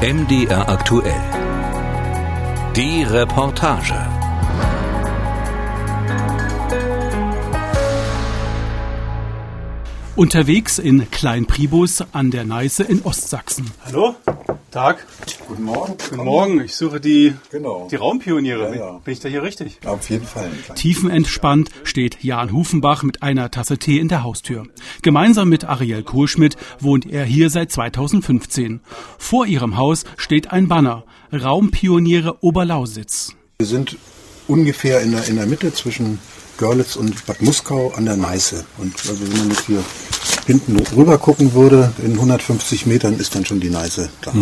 MDR aktuell. Die Reportage. Unterwegs in Kleinpribus an der Neiße in Ostsachsen. Hallo? Tag. Guten Morgen. Guten Morgen. Ich suche die, Genau. die Raumpioniere. Ja, ja. Bin ich da hier richtig? Auf jeden Fall. Tiefenentspannt steht Jan Hufenbach mit einer Tasse Tee in der Haustür. Gemeinsam mit Ariel Kohlschmidt wohnt er hier seit 2015. Vor ihrem Haus steht ein Banner. Raumpioniere Oberlausitz. Wir sind ungefähr in der, in der Mitte zwischen Görlitz und Bad Muskau an der Neiße. Und also wenn man jetzt hier hinten rüber gucken würde, in 150 Metern ist dann schon die Neiße da.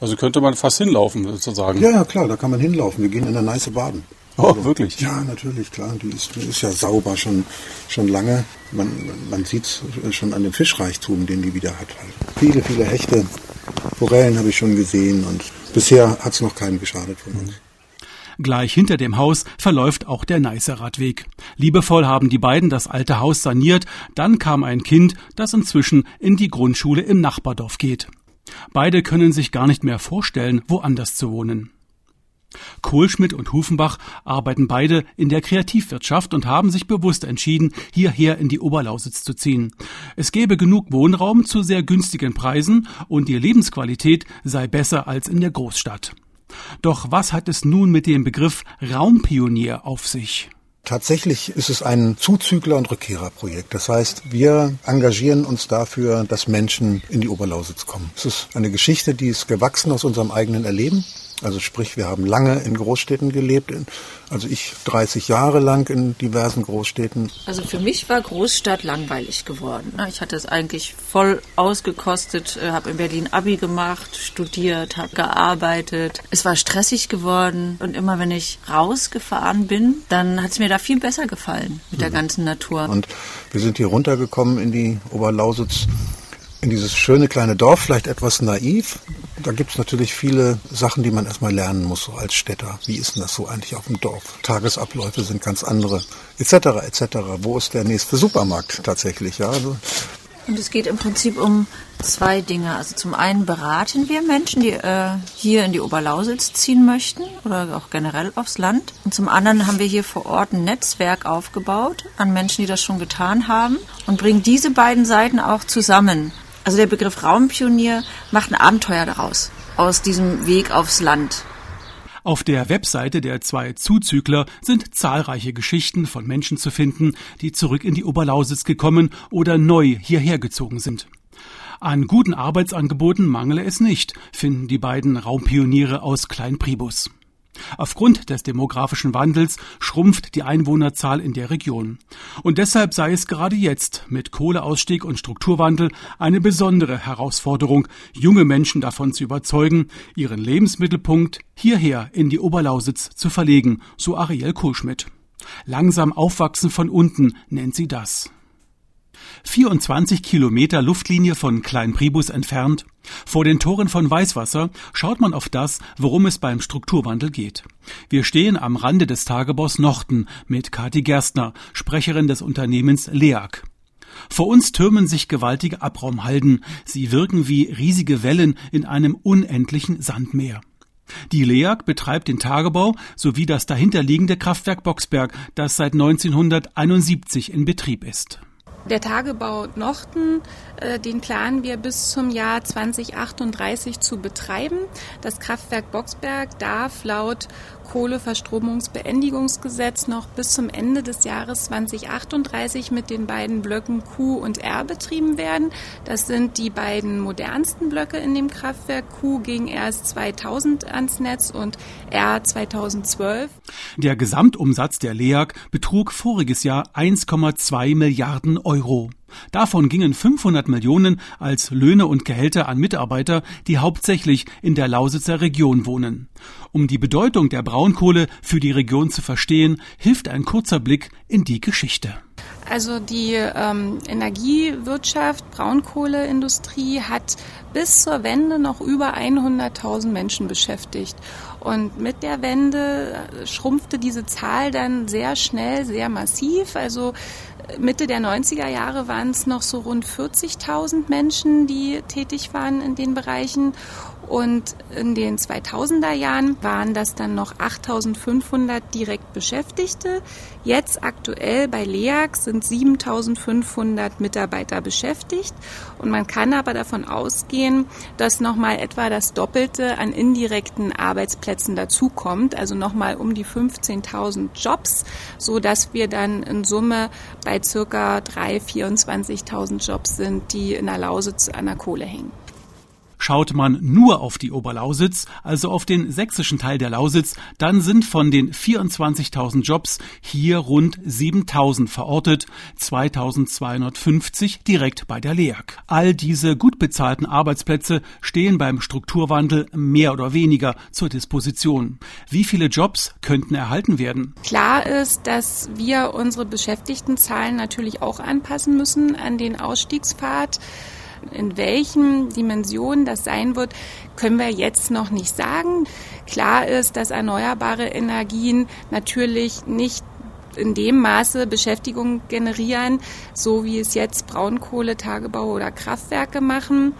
Also könnte man fast hinlaufen, sozusagen. Ja, ja, klar, da kann man hinlaufen. Wir gehen in der Neiße baden. Oh, wirklich? Ja, natürlich, klar. Die ist, die ist ja sauber schon, schon lange. Man, man sieht es schon an dem Fischreichtum, den die wieder hat. Halt. Viele, viele Hechte, Forellen habe ich schon gesehen und bisher hat es noch keinen geschadet von uns. Gleich hinter dem Haus verläuft auch der Neißer Radweg. Liebevoll haben die beiden das alte Haus saniert, dann kam ein Kind, das inzwischen in die Grundschule im Nachbardorf geht. Beide können sich gar nicht mehr vorstellen, woanders zu wohnen. Kohlschmidt und Hufenbach arbeiten beide in der Kreativwirtschaft und haben sich bewusst entschieden, hierher in die Oberlausitz zu ziehen. Es gäbe genug Wohnraum zu sehr günstigen Preisen und die Lebensqualität sei besser als in der Großstadt. Doch was hat es nun mit dem Begriff Raumpionier auf sich? Tatsächlich ist es ein Zuzügler- und Rückkehrerprojekt. Das heißt, wir engagieren uns dafür, dass Menschen in die Oberlausitz kommen. Es ist eine Geschichte, die ist gewachsen aus unserem eigenen Erleben. Also sprich, wir haben lange in Großstädten gelebt. Also ich 30 Jahre lang in diversen Großstädten. Also für mich war Großstadt langweilig geworden. ne? Ich hatte es eigentlich voll ausgekostet, habe in Berlin Abi gemacht, studiert, habe gearbeitet. Es war stressig geworden und immer wenn ich rausgefahren bin, dann hat es mir da viel besser gefallen mit der ganzen Natur. Und wir sind hier runtergekommen in die Oberlausitz, in dieses schöne kleine Dorf, vielleicht etwas naiv. Da gibt es natürlich viele Sachen, die man erstmal lernen muss, so als Städter. Wie ist denn das so eigentlich auf dem Dorf? Tagesabläufe sind ganz andere, etc., etc. Wo ist der nächste Supermarkt tatsächlich? Ja, also Und es geht im Prinzip um zwei Dinge. Also zum einen beraten wir Menschen, die äh, hier in die Oberlausitz ziehen möchten oder auch generell aufs Land. Und zum anderen haben wir hier vor Ort ein Netzwerk aufgebaut an Menschen, die das schon getan haben und bringen diese beiden Seiten auch zusammen. Also der Begriff Raumpionier macht ein Abenteuer daraus, aus diesem Weg aufs Land. Auf der Webseite der zwei Zuzügler sind zahlreiche Geschichten von Menschen zu finden, die zurück in die Oberlausitz gekommen oder neu hierher gezogen sind. An guten Arbeitsangeboten mangele es nicht, finden die beiden Raumpioniere aus Kleinpribus. Aufgrund des demografischen Wandels schrumpft die Einwohnerzahl in der Region. Und deshalb sei es gerade jetzt mit Kohleausstieg und Strukturwandel eine besondere Herausforderung, junge Menschen davon zu überzeugen, ihren Lebensmittelpunkt hierher in die Oberlausitz zu verlegen, so Ariel Kohlschmidt. Langsam aufwachsen von unten nennt sie das. 24 Kilometer Luftlinie von Kleinpribus entfernt, vor den Toren von Weißwasser, schaut man auf das, worum es beim Strukturwandel geht. Wir stehen am Rande des Tagebaus Nochten mit Kati Gerstner, Sprecherin des Unternehmens LEAG. Vor uns türmen sich gewaltige Abraumhalden. Sie wirken wie riesige Wellen in einem unendlichen Sandmeer. Die LEAG betreibt den Tagebau sowie das dahinterliegende Kraftwerk Boxberg, das seit 1971 in Betrieb ist. Der Tagebau Nochten, äh, den planen wir bis zum Jahr 2038 zu betreiben. Das Kraftwerk Boxberg darf laut Kohleverstromungsbeendigungsgesetz noch bis zum Ende des Jahres 2038 mit den beiden Blöcken Q und R betrieben werden. Das sind die beiden modernsten Blöcke in dem Kraftwerk. Q ging erst 2000 ans Netz und R 2012. Der Gesamtumsatz der LEAG betrug voriges Jahr 1,2 Milliarden Euro. Davon gingen 500 Millionen als Löhne und Gehälter an Mitarbeiter, die hauptsächlich in der Lausitzer Region wohnen. Um die Bedeutung der Braunkohle für die Region zu verstehen, hilft ein kurzer Blick in die Geschichte. Also die ähm, Energiewirtschaft, Braunkohleindustrie hat bis zur Wende noch über 100.000 Menschen beschäftigt. Und mit der Wende schrumpfte diese Zahl dann sehr schnell, sehr massiv. Also Mitte der 90er Jahre waren es noch so rund 40.000 Menschen, die tätig waren in den Bereichen. Und in den 2000er Jahren waren das dann noch 8500 direkt Beschäftigte. Jetzt aktuell bei LEAG sind 7500 Mitarbeiter beschäftigt. Und man kann aber davon ausgehen, dass nochmal etwa das Doppelte an indirekten Arbeitsplätzen dazukommt. Also nochmal um die 15.000 Jobs, so dass wir dann in Summe bei circa 3.000, 24.000 Jobs sind, die in der Lausitz an der Kohle hängen. Schaut man nur auf die Oberlausitz, also auf den sächsischen Teil der Lausitz, dann sind von den 24.000 Jobs hier rund 7.000 verortet, 2.250 direkt bei der LEAG. All diese gut bezahlten Arbeitsplätze stehen beim Strukturwandel mehr oder weniger zur Disposition. Wie viele Jobs könnten erhalten werden? Klar ist, dass wir unsere Beschäftigtenzahlen natürlich auch anpassen müssen an den Ausstiegspfad. In welchen Dimensionen das sein wird, können wir jetzt noch nicht sagen. Klar ist, dass erneuerbare Energien natürlich nicht in dem Maße Beschäftigung generieren, so wie es jetzt Braunkohle, Tagebau oder Kraftwerke machen.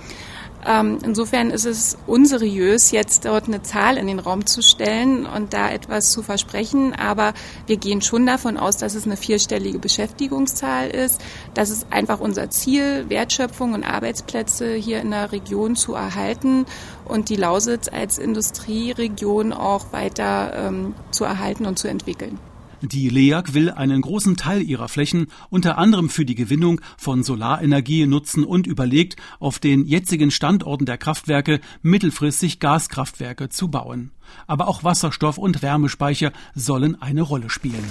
Ähm, insofern ist es unseriös, jetzt dort eine Zahl in den Raum zu stellen und da etwas zu versprechen. Aber wir gehen schon davon aus, dass es eine vierstellige Beschäftigungszahl ist. Das ist einfach unser Ziel, Wertschöpfung und Arbeitsplätze hier in der Region zu erhalten und die Lausitz als Industrieregion auch weiter ähm, zu erhalten und zu entwickeln. Die LEAG will einen großen Teil ihrer Flächen unter anderem für die Gewinnung von Solarenergie nutzen und überlegt, auf den jetzigen Standorten der Kraftwerke mittelfristig Gaskraftwerke zu bauen. Aber auch Wasserstoff- und Wärmespeicher sollen eine Rolle spielen.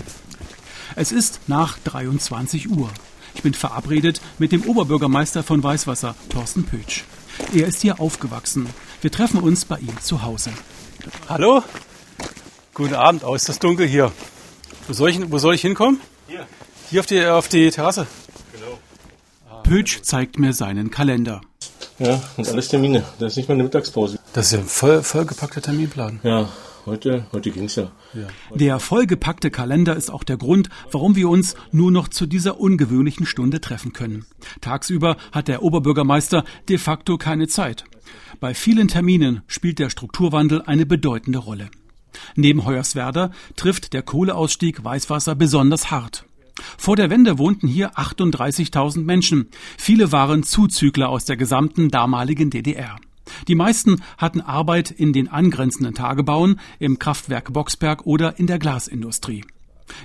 Es ist nach 23 Uhr. Ich bin verabredet mit dem Oberbürgermeister von Weißwasser, Thorsten Pötsch. Er ist hier aufgewachsen. Wir treffen uns bei ihm zu Hause. Hallo? Guten Abend. Ist das dunkel hier. Wo soll ich, wo soll ich hinkommen? Hier. Hier auf die, auf die Terrasse. Genau. Pötsch zeigt mir seinen Kalender. Ja, und alles Termine. Das ist nicht mal eine Mittagspause. Das ist ja ein voll, vollgepackter Terminplan. Ja, heute, heute ging's ja. Ja. Der vollgepackte Kalender ist auch der Grund, warum wir uns nur noch zu dieser ungewöhnlichen Stunde treffen können. Tagsüber hat der Oberbürgermeister de facto keine Zeit. Bei vielen Terminen spielt der Strukturwandel eine bedeutende Rolle. Neben Hoyerswerda trifft der Kohleausstieg Weißwasser besonders hart. Vor der Wende wohnten hier 38.000 Menschen. Viele waren Zuzügler aus der gesamten damaligen DDR. Die meisten hatten Arbeit in den angrenzenden Tagebauen, im Kraftwerk Boxberg oder in der Glasindustrie.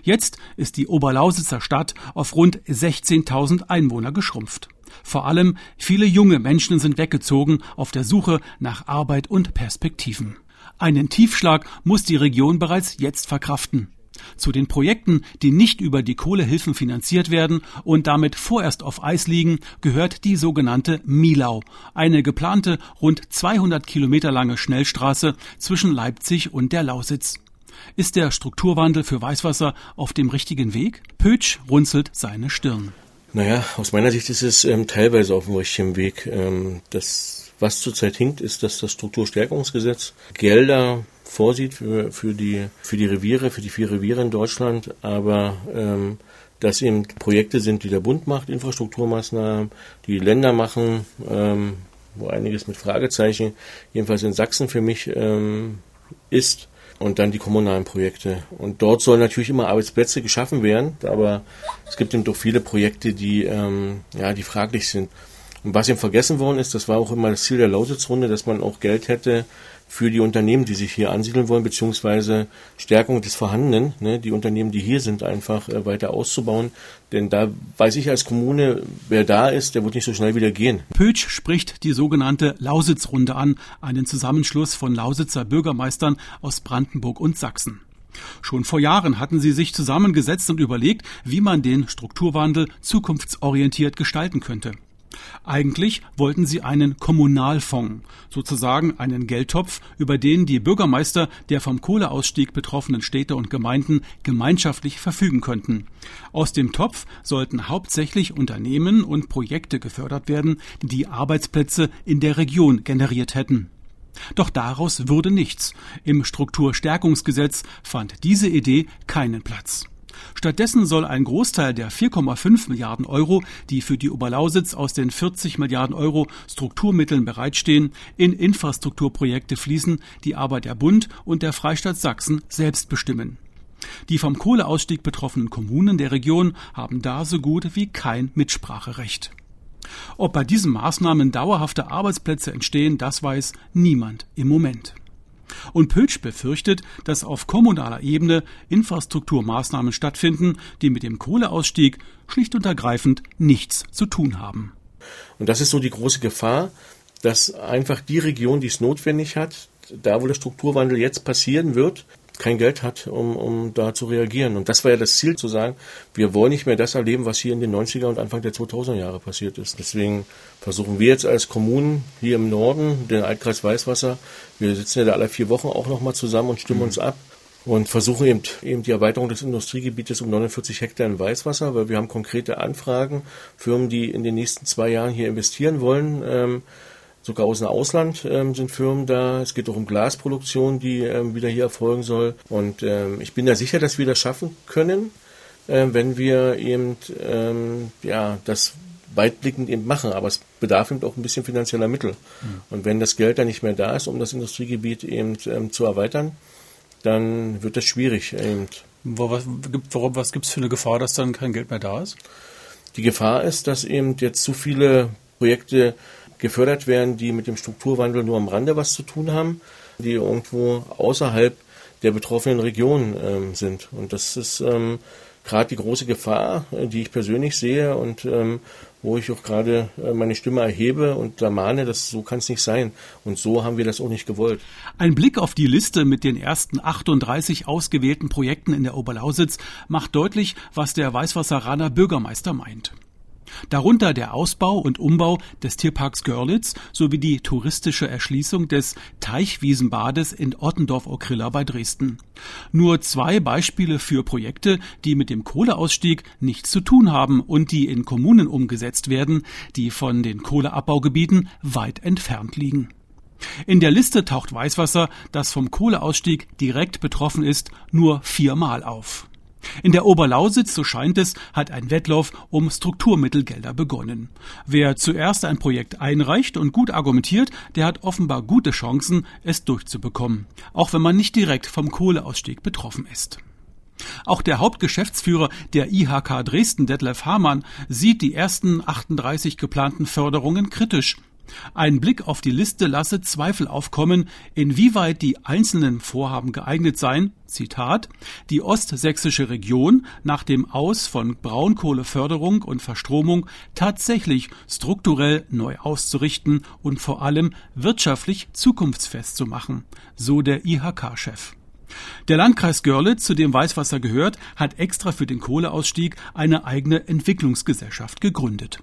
Jetzt ist die Oberlausitzer Stadt auf rund 16.000 Einwohner geschrumpft. Vor allem viele junge Menschen sind weggezogen auf der Suche nach Arbeit und Perspektiven. Einen Tiefschlag muss die Region bereits jetzt verkraften. Zu den Projekten, die nicht über die Kohlehilfen finanziert werden und damit vorerst auf Eis liegen, gehört die sogenannte Milau, eine geplante rund 200 Kilometer lange Schnellstraße zwischen Leipzig und der Lausitz. Ist der Strukturwandel für Weißwasser auf dem richtigen Weg? Pötsch runzelt seine Stirn. Naja, aus meiner Sicht ist es ähm, teilweise auf dem richtigen Weg. Ähm, das was zurzeit hinkt, ist, dass das Strukturstärkungsgesetz Gelder vorsieht für, für, die, für die Reviere, für die vier Reviere in Deutschland, aber ähm, dass eben Projekte sind, die der Bund macht, Infrastrukturmaßnahmen, die Länder machen, ähm, wo einiges mit Fragezeichen, jedenfalls in Sachsen für mich ähm, ist, und dann die kommunalen Projekte. Und dort sollen natürlich immer Arbeitsplätze geschaffen werden, aber es gibt eben doch viele Projekte, die, ähm, ja, die fraglich sind. Und was ihm vergessen worden ist, das war auch immer das Ziel der Lausitzrunde, dass man auch Geld hätte für die Unternehmen, die sich hier ansiedeln wollen, beziehungsweise Stärkung des Vorhandenen, ne, die Unternehmen, die hier sind, einfach äh, weiter auszubauen. Denn da weiß ich als Kommune, wer da ist, der wird nicht so schnell wieder gehen. Pötsch spricht die sogenannte Lausitzrunde an, einen Zusammenschluss von Lausitzer Bürgermeistern aus Brandenburg und Sachsen. Schon vor Jahren hatten sie sich zusammengesetzt und überlegt, wie man den Strukturwandel zukunftsorientiert gestalten könnte. Eigentlich wollten sie einen Kommunalfonds, sozusagen einen Geldtopf, über den die Bürgermeister der vom Kohleausstieg betroffenen Städte und Gemeinden gemeinschaftlich verfügen könnten. Aus dem Topf sollten hauptsächlich Unternehmen und Projekte gefördert werden, die Arbeitsplätze in der Region generiert hätten. Doch daraus wurde nichts. Im Strukturstärkungsgesetz fand diese Idee keinen Platz. Stattdessen soll ein Großteil der 4,5 Milliarden Euro, die für die Oberlausitz aus den 40 Milliarden Euro Strukturmitteln bereitstehen, in Infrastrukturprojekte fließen, die aber der Bund und der Freistaat Sachsen selbst bestimmen. Die vom Kohleausstieg betroffenen Kommunen der Region haben da so gut wie kein Mitspracherecht. Ob bei diesen Maßnahmen dauerhafte Arbeitsplätze entstehen, das weiß niemand im Moment. Und Pötsch befürchtet, dass auf kommunaler Ebene Infrastrukturmaßnahmen stattfinden, die mit dem Kohleausstieg schlicht und ergreifend nichts zu tun haben. Und das ist so die große Gefahr, dass einfach die Region, die es notwendig hat, da wo der Strukturwandel jetzt passieren wird, kein Geld hat, um, um da zu reagieren. Und das war ja das Ziel, zu sagen, wir wollen nicht mehr das erleben, was hier in den 90er und Anfang der 2000er Jahre passiert ist. Deswegen versuchen wir jetzt als Kommunen hier im Norden, den Altkreis Weißwasser, wir sitzen ja da alle vier Wochen auch nochmal zusammen und stimmen mhm. uns ab und versuchen eben, eben die Erweiterung des Industriegebietes um 49 Hektar in Weißwasser, weil wir haben konkrete Anfragen, Firmen, die in den nächsten zwei Jahren hier investieren wollen. Ähm, Sogar aus dem Ausland ähm, sind Firmen da. Es geht auch um Glasproduktion, die ähm, wieder hier erfolgen soll. Und ähm, ich bin da sicher, dass wir das schaffen können, äh, wenn wir eben ähm, ja das weitblickend eben machen. Aber es bedarf eben auch ein bisschen finanzieller Mittel. Mhm. Und wenn das Geld dann nicht mehr da ist, um das Industriegebiet eben ähm, zu erweitern, dann wird das schwierig. Eben. Was, was gibt es für eine Gefahr, dass dann kein Geld mehr da ist? Die Gefahr ist, dass eben jetzt zu viele Projekte gefördert werden, die mit dem Strukturwandel nur am Rande was zu tun haben, die irgendwo außerhalb der betroffenen Region ähm, sind. Und das ist ähm, gerade die große Gefahr, äh, die ich persönlich sehe und ähm, wo ich auch gerade äh, meine Stimme erhebe und da mahne, dass so kann es nicht sein. Und so haben wir das auch nicht gewollt. Ein Blick auf die Liste mit den ersten 38 ausgewählten Projekten in der Oberlausitz macht deutlich, was der Weißwasseraner Bürgermeister meint. Darunter der Ausbau und Umbau des Tierparks Görlitz sowie die touristische Erschließung des Teichwiesenbades in Ottendorf-Okrilla bei Dresden. Nur zwei Beispiele für Projekte, die mit dem Kohleausstieg nichts zu tun haben und die in Kommunen umgesetzt werden, die von den Kohleabbaugebieten weit entfernt liegen. In der Liste taucht Weißwasser, das vom Kohleausstieg direkt betroffen ist, nur viermal auf. In der Oberlausitz, so scheint es, hat ein Wettlauf um Strukturmittelgelder begonnen. Wer zuerst ein Projekt einreicht und gut argumentiert, der hat offenbar gute Chancen, es durchzubekommen, auch wenn man nicht direkt vom Kohleausstieg betroffen ist. Auch der Hauptgeschäftsführer der IHK Dresden, Detlef Hamann, sieht die ersten 38 geplanten Förderungen kritisch. Ein Blick auf die Liste lasse Zweifel aufkommen, inwieweit die einzelnen Vorhaben geeignet seien, Zitat, die ostsächsische Region nach dem Aus von Braunkohleförderung und Verstromung tatsächlich strukturell neu auszurichten und vor allem wirtschaftlich zukunftsfest zu machen, so der IHK-Chef. Der Landkreis Görlitz, zu dem Weißwasser gehört, hat extra für den Kohleausstieg eine eigene Entwicklungsgesellschaft gegründet.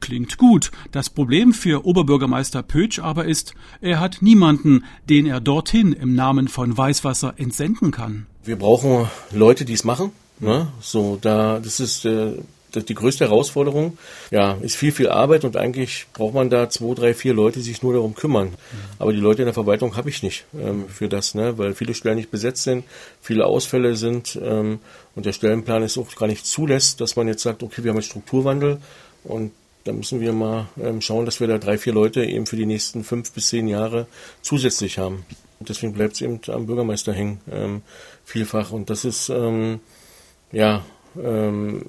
Klingt gut. Das Problem für Oberbürgermeister Pötsch aber ist, er hat niemanden, den er dorthin im Namen von Weißwasser entsenden kann. Wir brauchen Leute, die es machen. Ne? So, da, das ist äh, die größte Herausforderung. Ja, ist viel, viel Arbeit und eigentlich braucht man da zwei, drei, vier Leute, die sich nur darum kümmern. Aber die Leute in der Verwaltung habe ich nicht ähm, für das, ne? weil viele Stellen nicht besetzt sind, viele Ausfälle sind ähm, und der Stellenplan es auch gar nicht zulässt, dass man jetzt sagt, okay, wir haben jetzt Strukturwandel und da müssen wir mal ähm, schauen, dass wir da drei, vier Leute eben für die nächsten fünf bis zehn Jahre zusätzlich haben. Und deswegen bleibt es eben am Bürgermeister hängen, ähm, vielfach. Und das ist, ähm, ja, ähm,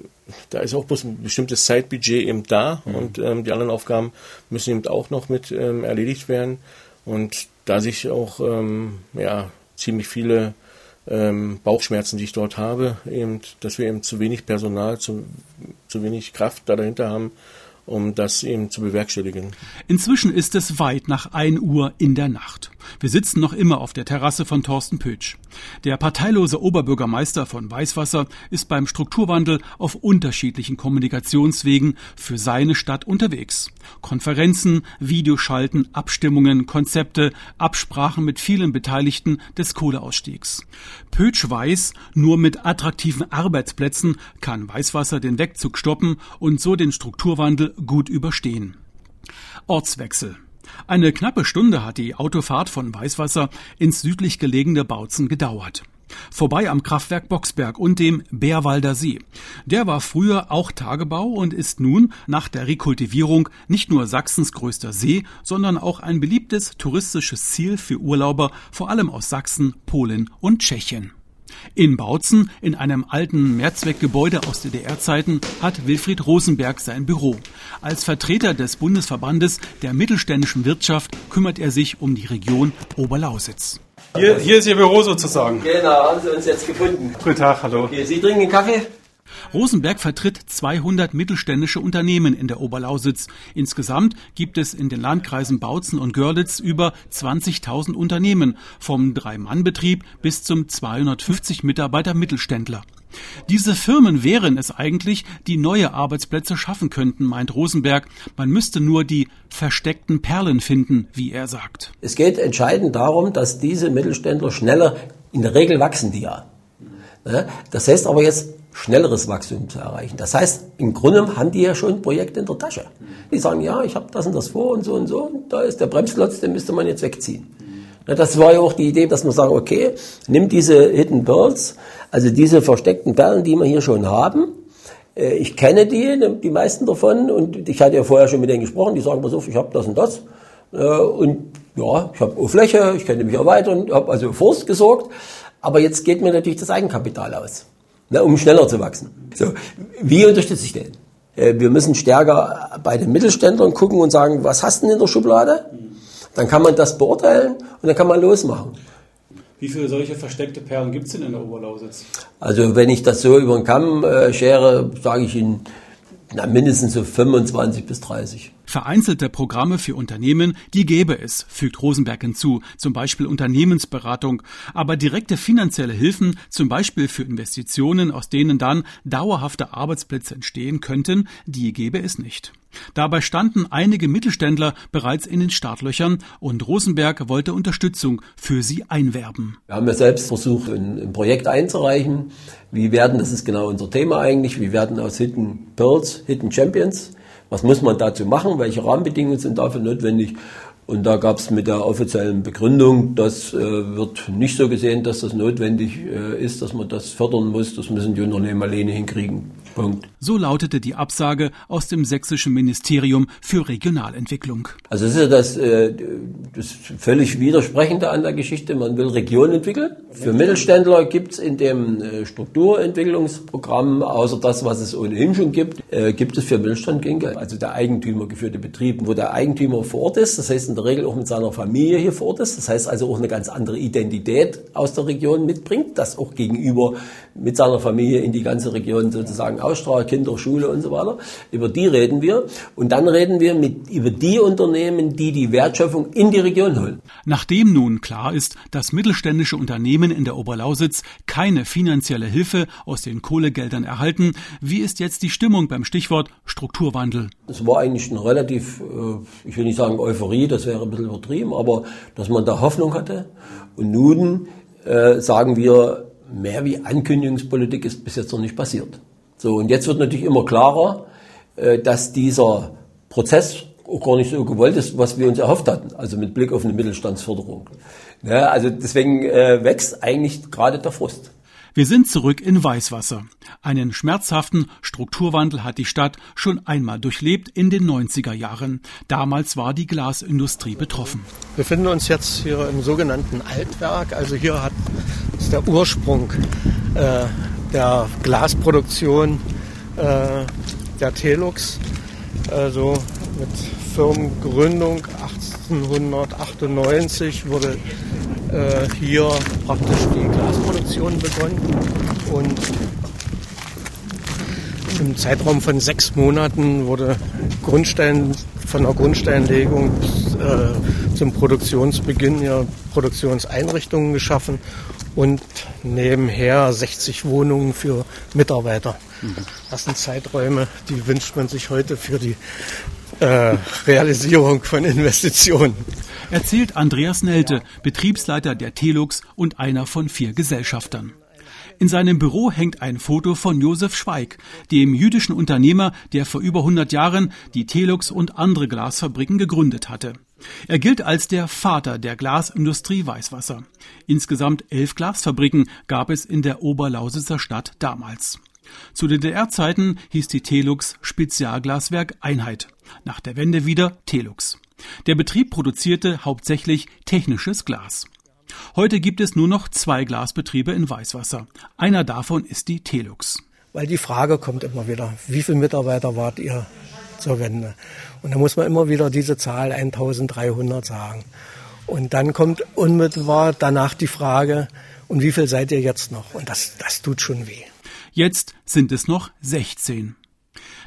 da ist auch bloß ein bestimmtes Zeitbudget eben da mhm. und ähm, die anderen Aufgaben müssen eben auch noch mit ähm, erledigt werden. Und da sich auch ja, ziemlich viele Bauchschmerzen, die ich dort habe, eben, dass wir eben zu wenig Personal, zu, zu wenig Kraft da dahinter haben, um das eben zu bewerkstelligen. Inzwischen ist es weit nach 1 Uhr in der Nacht. Wir sitzen noch immer auf der Terrasse von Thorsten Pötsch. Der parteilose Oberbürgermeister von Weißwasser ist beim Strukturwandel auf unterschiedlichen Kommunikationswegen für seine Stadt unterwegs. Konferenzen, Videoschalten, Abstimmungen, Konzepte, Absprachen mit vielen Beteiligten des Kohleausstiegs. Pötsch weiß, nur mit attraktiven Arbeitsplätzen kann Weißwasser den Wegzug stoppen und so den Strukturwandel gut überstehen. Ortswechsel. Eine knappe Stunde hat die Autofahrt von Weißwasser ins südlich gelegene Bautzen gedauert. Vorbei am Kraftwerk Boxberg und dem Bärwalder See. Der war früher auch Tagebau und ist nun nach der Rekultivierung nicht nur Sachsens größter See, sondern auch ein beliebtes touristisches Ziel für Urlauber, vor allem aus Sachsen, Polen und Tschechien. In Bautzen, in einem alten Mehrzweckgebäude aus DDR-Zeiten, hat Wilfried Rosenberg sein Büro. Als Vertreter des Bundesverbandes der mittelständischen Wirtschaft kümmert er sich um die Region Oberlausitz. Hier, hier ist Ihr Büro sozusagen. Genau, haben Sie uns jetzt gefunden. Guten Tag, hallo. Okay, Sie trinken einen Kaffee? Rosenberg vertritt 200 mittelständische Unternehmen in der Oberlausitz. Insgesamt gibt es in den Landkreisen Bautzen und Görlitz über 20.000 Unternehmen, vom Drei-Mann-Betrieb bis zum 250 Mitarbeiter Mittelständler. Diese Firmen wären es eigentlich, die neue Arbeitsplätze schaffen könnten, meint Rosenberg. Man müsste nur die versteckten Perlen finden, wie er sagt. Es geht entscheidend darum, dass diese Mittelständler schneller, in der Regel wachsen die ja. Ne? Das heißt aber jetzt, schnelleres Wachstum zu erreichen. Das heißt, im Grunde haben die ja schon ein Projekt in der Tasche. Die sagen, ja, ich habe das und das vor und so und so, und da ist der Bremsklotz, den müsste man jetzt wegziehen. Das war ja auch die Idee, dass man sagen, okay, nimm diese Hidden Pearls, also diese versteckten Perlen, die wir hier schon haben. Äh, ich kenne die, die meisten davon, und ich hatte ja vorher schon mit denen gesprochen, die sagen, pass auf, ich habe das und das. Äh, und ja, ich habe Fläche, ich könnte mich erweitern, habe also Forst gesorgt. Aber jetzt geht mir natürlich das Eigenkapital aus, ne, um schneller zu wachsen. So, wie unterstütze ich den? Äh, wir müssen stärker bei den Mittelständlern gucken und sagen, was hast du denn in der Schublade? Dann kann man das beurteilen und dann kann man losmachen. Wie viele solche versteckte Perlen gibt es denn in der Oberlausitz? Also wenn ich das so über den Kamm äh, schere, sage ich Ihnen, na, mindestens so 25 bis 30. Vereinzelte Programme für Unternehmen, die gäbe es, fügt Rosenberg hinzu, zum Beispiel Unternehmensberatung, aber direkte finanzielle Hilfen, zum Beispiel für Investitionen, aus denen dann dauerhafte Arbeitsplätze entstehen könnten, die gäbe es nicht. Dabei standen einige Mittelständler bereits in den Startlöchern und Rosenberg wollte Unterstützung für sie einwerben. Wir haben ja selbst versucht, ein, Projekt einzureichen. Wie werden, das ist genau unser Thema eigentlich, wie werden aus Hidden Pearls Hidden Champions? Was muss man dazu machen? Welche Rahmenbedingungen sind dafür notwendig? Und da gab es mit der offiziellen Begründung, das äh, wird nicht so gesehen, dass das notwendig äh, ist, dass man das fördern muss. Das müssen die Unternehmen alleine hinkriegen. Punkt. So lautete die Absage aus dem sächsischen Ministerium für Regionalentwicklung. Also das ist ja das, äh, das völlig Widersprechende an der Geschichte. Man will Regionen entwickeln. Für Mittelständler gibt es in dem äh, Strukturentwicklungsprogramm, außer das, was es ohnehin schon gibt, äh, gibt es für Mittelstand kein Geld. Also der Eigentümer geführte Betrieb, wo der Eigentümer vor Ort ist, das heißt in der Regel auch mit seiner Familie hier vor Ort ist, das heißt also auch eine ganz andere Identität aus der Region mitbringt, das auch gegenüber mit seiner Familie in die ganze Region sozusagen ausstrahlt, Kinder, Schule und so weiter. Über die reden wir. Und dann reden wir mit, über die Unternehmen, die die Wertschöpfung in die Region holen. Nachdem nun klar ist, dass mittelständische Unternehmen in der Oberlausitz keine finanzielle Hilfe aus den Kohlegeldern erhalten, wie ist jetzt die Stimmung beim Stichwort Strukturwandel? Es war eigentlich eine relativ, äh, ich will nicht sagen Euphorie, das wäre ein bisschen übertrieben, aber dass man da Hoffnung hatte. Und nun äh, sagen wir, mehr wie Ankündigungspolitik ist bis jetzt noch nicht passiert. So, und jetzt wird natürlich immer klarer, äh, dass dieser Prozess auch gar nicht so gewollt ist, was wir uns erhofft hatten, also mit Blick auf eine Mittelstandsförderung. Also deswegen äh, wächst eigentlich gerade der Frust. Wir sind zurück in Weißwasser. Einen schmerzhaften Strukturwandel hat die Stadt schon einmal durchlebt in den 90er Jahren. Damals war die Glasindustrie betroffen. Wir befinden uns jetzt hier im sogenannten Altwerk. Also hier hat, ist der Ursprung äh, der Glasproduktion äh, der Telux. Also mit Firmengründung 1898 wurde äh, hier praktisch die Glasproduktion begonnen und im Zeitraum von sechs Monaten wurde Grundstein, von der Grundsteinlegung bis, äh, zum Produktionsbeginn ja Produktionseinrichtungen geschaffen und nebenher 60 Wohnungen für Mitarbeiter. Mhm. Das sind Zeiträume, die wünscht man sich heute für die äh, Realisierung von Investitionen. Erzählt Andreas Nelte, Betriebsleiter der Telux und einer von vier Gesellschaftern. In seinem Büro hängt ein Foto von Josef Schweig, dem jüdischen Unternehmer, der vor über 100 Jahren die Telux und andere Glasfabriken gegründet hatte. Er gilt als der Vater der Glasindustrie Weißwasser. Insgesamt elf Glasfabriken gab es in der Oberlausitzer Stadt damals. Zu DDR-Zeiten hieß die Telux Spezialglaswerk Einheit. Nach der Wende wieder Telux. Der Betrieb produzierte hauptsächlich technisches Glas. Heute gibt es nur noch zwei Glasbetriebe in Weißwasser. Einer davon ist die Telux. Weil die Frage kommt immer wieder, wie viele Mitarbeiter wart ihr zur Wende? Und da muss man immer wieder diese Zahl 1300 sagen. Und dann kommt unmittelbar danach die Frage, und wie viel seid ihr jetzt noch? Und das, das tut schon weh. Jetzt sind es noch 16.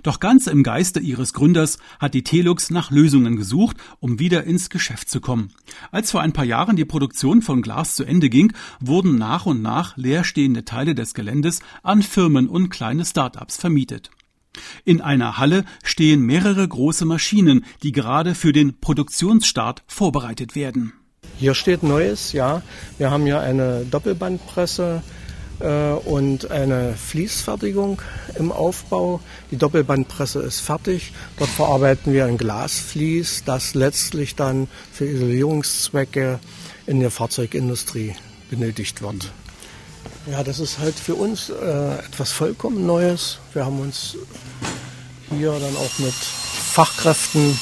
Doch ganz im Geiste ihres Gründers hat die Telux nach Lösungen gesucht, um wieder ins Geschäft zu kommen. Als vor ein paar Jahren die Produktion von Glas zu Ende ging, wurden nach und nach leerstehende Teile des Geländes an Firmen und kleine Start-ups vermietet. In einer Halle stehen mehrere große Maschinen, die gerade für den Produktionsstart vorbereitet werden. Hier steht Neues, ja. Wir haben hier eine Doppelbandpresse, und eine Fließfertigung im Aufbau. Die Doppelbandpresse ist fertig. Dort verarbeiten wir ein Glasvlies, das letztlich dann für Isolierungszwecke in der Fahrzeugindustrie benötigt wird. Ja, das ist halt für uns äh, etwas vollkommen Neues. Wir haben uns hier dann auch mit Fachkräften,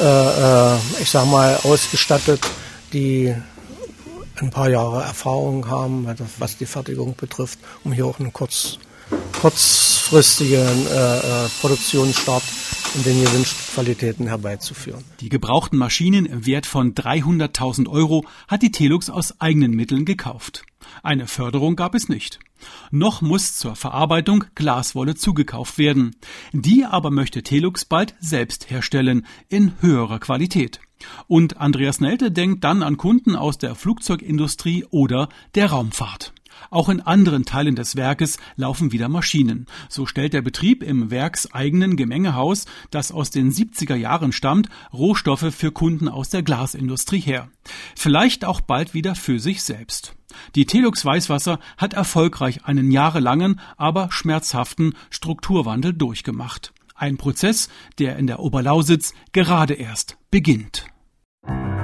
äh, äh, ich sag mal, ausgestattet, die ein paar Jahre Erfahrung haben, was die Fertigung betrifft, um hier auch einen kurz, kurzfristigen äh, äh, Produktionsstart in den gewünschten Qualitäten herbeizuführen. Die gebrauchten Maschinen im Wert von 300.000 Euro hat die Telux aus eigenen Mitteln gekauft. Eine Förderung gab es nicht. Noch muss zur Verarbeitung Glaswolle zugekauft werden. Die aber möchte Telux bald selbst herstellen, in höherer Qualität. Und Andreas Nelte denkt dann an Kunden aus der Flugzeugindustrie oder der Raumfahrt. Auch in anderen Teilen des Werkes laufen wieder Maschinen. So stellt der Betrieb im werkseigenen Gemengehaus, das aus den 70er Jahren stammt, Rohstoffe für Kunden aus der Glasindustrie her. Vielleicht auch bald wieder für sich selbst. Die Telux Weißwasser hat erfolgreich einen jahrelangen, aber schmerzhaften Strukturwandel durchgemacht. Ein Prozess, der in der Oberlausitz gerade erst beginnt. Thank you.